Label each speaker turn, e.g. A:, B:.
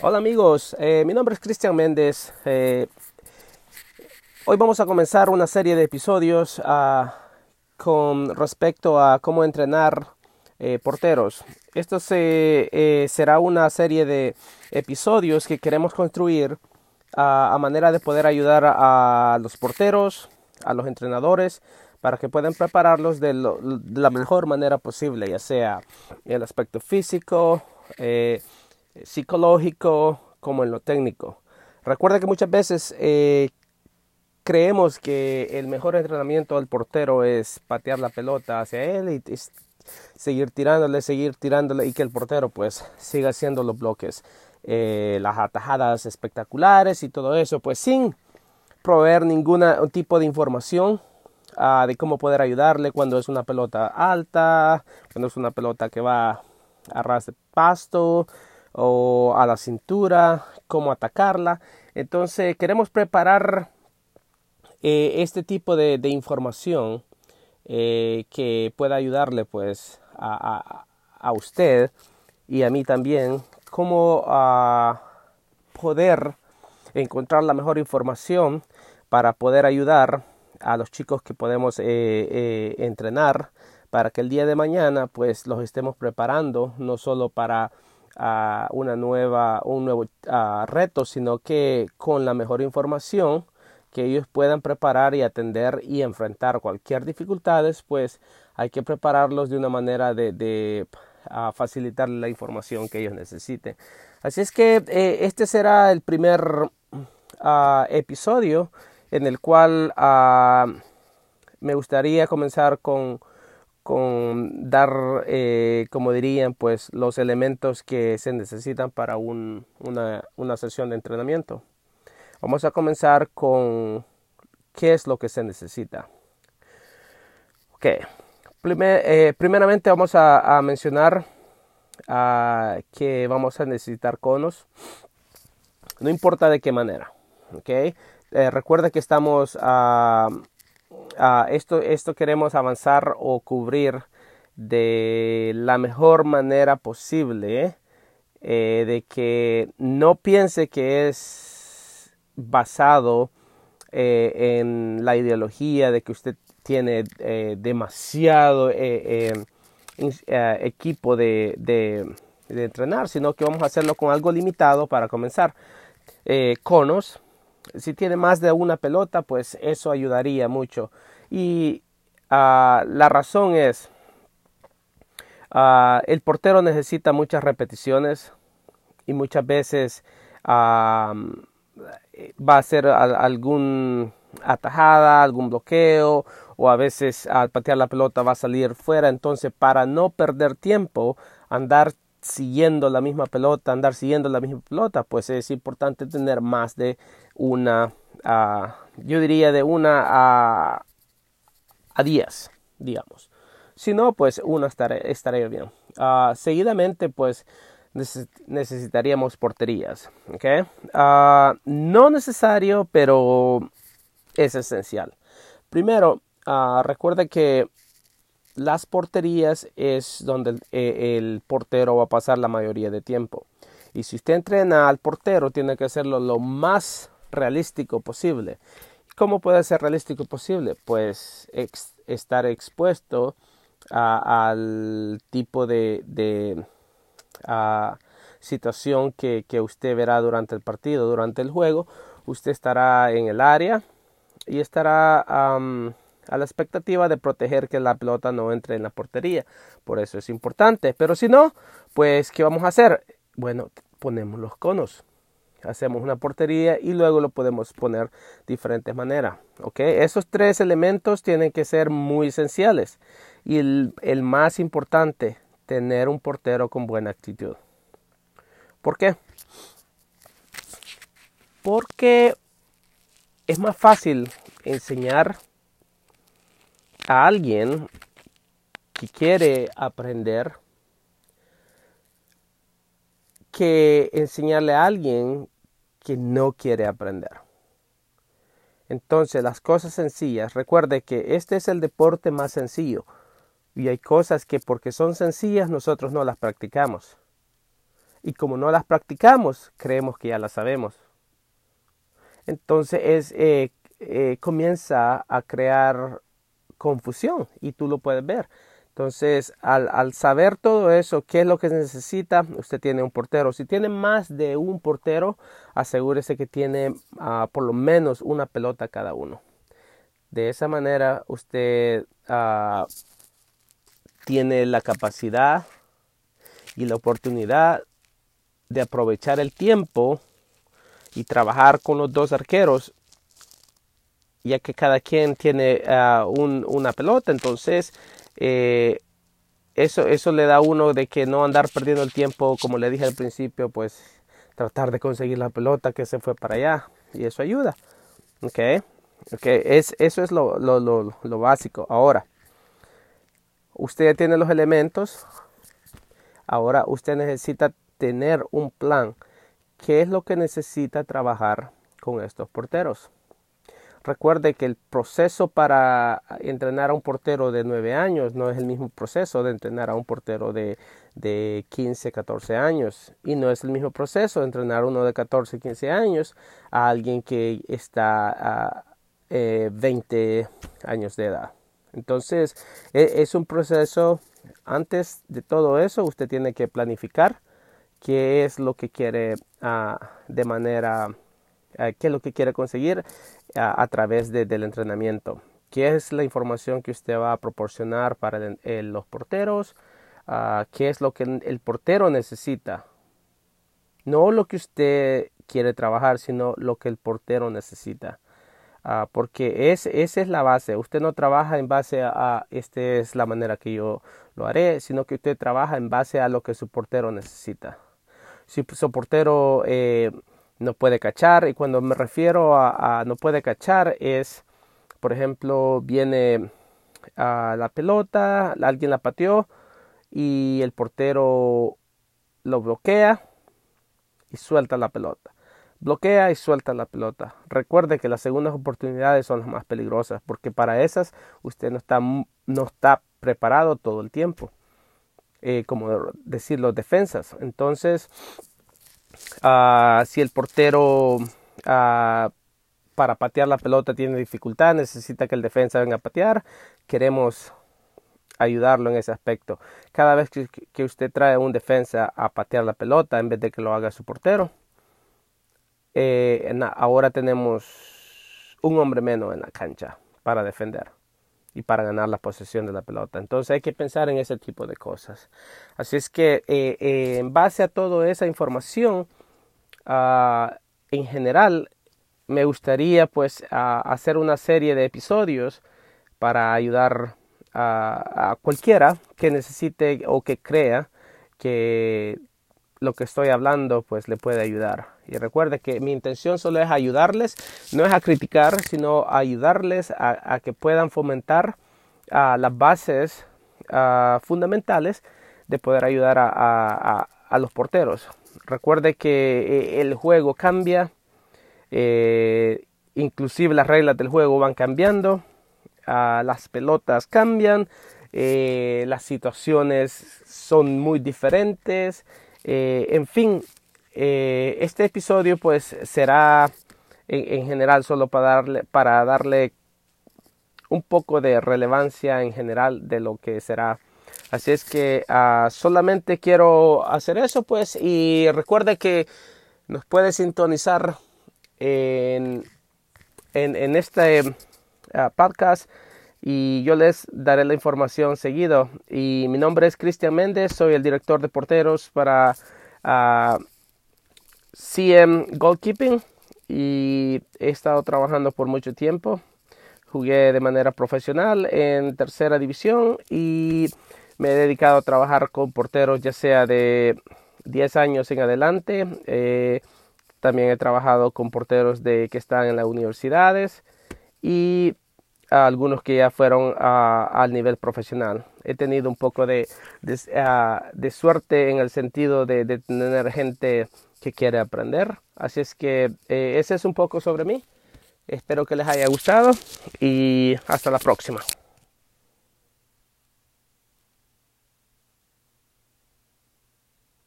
A: Hola amigos, eh, mi nombre es Cristian Méndez. Eh, hoy vamos a comenzar una serie de episodios ah, con respecto a cómo entrenar eh, porteros. Esto se, será una serie de episodios que queremos construir a manera de poder ayudar a, los porteros, a los entrenadores, para que puedan prepararlos de, de la mejor manera posible, ya sea el aspecto físico, psicológico como en lo técnico. Recuerda que muchas veces eh, creemos que el mejor entrenamiento del portero es patear la pelota hacia él y, seguir tirándole, seguir tirándole y que el portero pues siga haciendo los bloques, eh, las atajadas espectaculares y todo eso, pues sin proveer ningún tipo de información ah, de cómo poder ayudarle cuando es una pelota alta, cuando es una pelota que va a ras de pasto, o a la cintura, cómo atacarla. Entonces queremos preparar eh, este tipo de, información eh, que pueda ayudarle pues a, usted y a mí también cómo a poder encontrar la mejor información para poder ayudar a los chicos que podemos eh, entrenar para que el día de mañana pues los estemos preparando no solo para a una nueva, un nuevo reto, sino que con la mejor información que ellos puedan preparar y atender y enfrentar cualquier dificultades, pues hay que prepararlos de una manera de, facilitar la información que ellos necesiten. Así es que eh, este será el primer episodio en el cual me gustaría comenzar con con dar, eh, como dirían, pues los elementos que se necesitan para un, una, una, sesión de entrenamiento. Vamos a comenzar con qué es lo que se necesita. Ok, eh, primeramente vamos a, mencionar uh, que vamos a necesitar conos, no importa de qué manera. Ok, eh, recuerda que estamos a Ah, esto, esto queremos avanzar o cubrir de la mejor manera posible, eh, de que no piense que es basado eh, en la ideología de que usted tiene eh, demasiado equipo de, de, de, entrenar, sino que vamos a hacerlo con algo limitado para comenzar. conos, si tiene más de una pelota, pues eso ayudaría mucho. Y ah, la razón es, uh, el portero necesita muchas repeticiones y muchas veces va a hacer algún atajada, algún bloqueo o a veces al patear la pelota va a salir fuera. Entonces, para no perder tiempo, andar siguiendo la misma pelota, andar siguiendo la misma pelota, pues es importante tener más de una, uh, yo diría de una a, a 10, digamos. Si no, pues una estaría, bien. Uh, seguidamente, pues necesitaríamos porterías. ¿okay? Uh, no necesario, pero es esencial. Primero, recuerda que las porterías es donde e, el, portero va a pasar la mayoría de tiempo. Y si usted entrena al portero, tiene que hacerlo lo más realístico posible. ¿Cómo puede ser realístico posible? Pues estar expuesto al tipo de, situación que, usted verá durante el partido, durante el juego. Usted estará en el área y estará a la expectativa de proteger que la pelota no entre en la portería. Por eso es importante. Pero si no, pues, ¿qué vamos a hacer? Bueno, ponemos los conos. Hacemos una portería y luego lo podemos poner de diferentes maneras. ¿ok? Esos tres elementos tienen que ser muy esenciales. Y el, el más importante, tener un portero con buena actitud. ¿Por qué? Porque es más fácil enseñar a alguien que quiere aprender que enseñarle a alguien que no quiere aprender. Entonces, las cosas sencillas, recuerde que este es el deporte más sencillo y hay cosas que porque son sencillas nosotros no las practicamos. Y como no las practicamos, creemos que ya las sabemos. Entonces es, eh, eh, comienza a crear confusión y tú lo puedes ver. Entonces, al, saber todo eso, qué es lo que necesita, usted tiene un portero. Si tiene más de un portero, asegúrese que tiene ah, por lo menos una pelota cada uno. De esa manera, usted ah, tiene la capacidad y la oportunidad de aprovechar el tiempo y trabajar con los dos arqueros, ya que cada quien tiene ah, una pelota. Entonces, eh, eso, eso le da a uno de que no andar perdiendo el tiempo, como le dije al principio, pues tratar de conseguir la pelota que se fue para allá. Y eso ayuda. Ok, okay. Es, eso es lo, lo, lo, lo básico. Ahora, usted tiene los elementos. Ahora usted necesita tener un plan. ¿Qué es lo que necesita trabajar con estos porteros? Recuerde que el proceso para entrenar a un portero de 9 años no es el mismo proceso de entrenar a un portero de, de 15, 14 años. Y no es el mismo proceso de entrenar a uno de 14, 15 años a alguien que está a 20 eh, años de edad. Entonces, e, es un proceso, antes de todo eso, usted tiene que planificar qué es lo que quiere ah, de manera qué es lo que quiere conseguir a, través del entrenamiento. ¿Qué es la información que usted va a proporcionar para los porteros? Ah, ¿Qué es lo que el portero necesita? No lo que usted quiere trabajar, sino lo que el portero necesita. Ah, porque es, esa es la base. Usted no trabaja en base a, esta es la manera que yo lo haré, sino que usted trabaja en base a lo que su portero necesita. Si su portero eh, no puede cachar. Y cuando me refiero a, no puede cachar es, por ejemplo, viene a la pelota, alguien la pateó y el portero lo bloquea y suelta la pelota. Bloquea y suelta la pelota. Recuerde que las segundas oportunidades son las más peligrosas porque para esas usted no está, no está preparado todo el tiempo. Eh, como decir los defensas. Entonces, Ah, si el portero ah, para patear la pelota tiene dificultad, necesita que el defensa venga a patear, queremos ayudarlo en ese aspecto. Cada vez que, usted trae un defensa a patear la pelota en vez de que lo haga su portero, eh, ahora tenemos un hombre menos en la cancha para defender y para ganar la posesión de la pelota. Entonces hay que pensar en ese tipo de cosas. Así es que eh, eh, en base a toda esa información, ah, en general, me gustaría pues hacer una serie de episodios para ayudar a cualquiera que necesite o que crea que lo que estoy hablando pues le puede ayudar. Y recuerde que mi intención solo es ayudarles, no es a criticar, sino ayudarles a, que puedan fomentar las bases fundamentales de poder ayudar a, los porteros. Recuerde que eh, el juego cambia, eh, inclusive las reglas del juego van cambiando, las pelotas cambian, eh, las situaciones son muy diferentes, eh, en fin, eh, este episodio pues será en, general solo para darle, para darle un poco de relevancia en general de lo que será. Así es que ah, solamente quiero hacer eso pues y recuerde que nos puede sintonizar en, en, este ah, podcast y yo les daré la información seguido. Y mi nombre es Cristian Méndez, soy el director de porteros para ah, CM Goalkeeping y he estado trabajando por mucho tiempo. Jugué de manera profesional en tercera división y me he dedicado a trabajar con porteros ya sea de 10 años en adelante. Eh, también he trabajado con porteros de, que están en las universidades y algunos que ya fueron al nivel profesional. He tenido un poco de, de, suerte en el sentido de, de, tener gente que quiere aprender. Así es que eh, ese es un poco sobre mí. Espero que les haya gustado y hasta la próxima.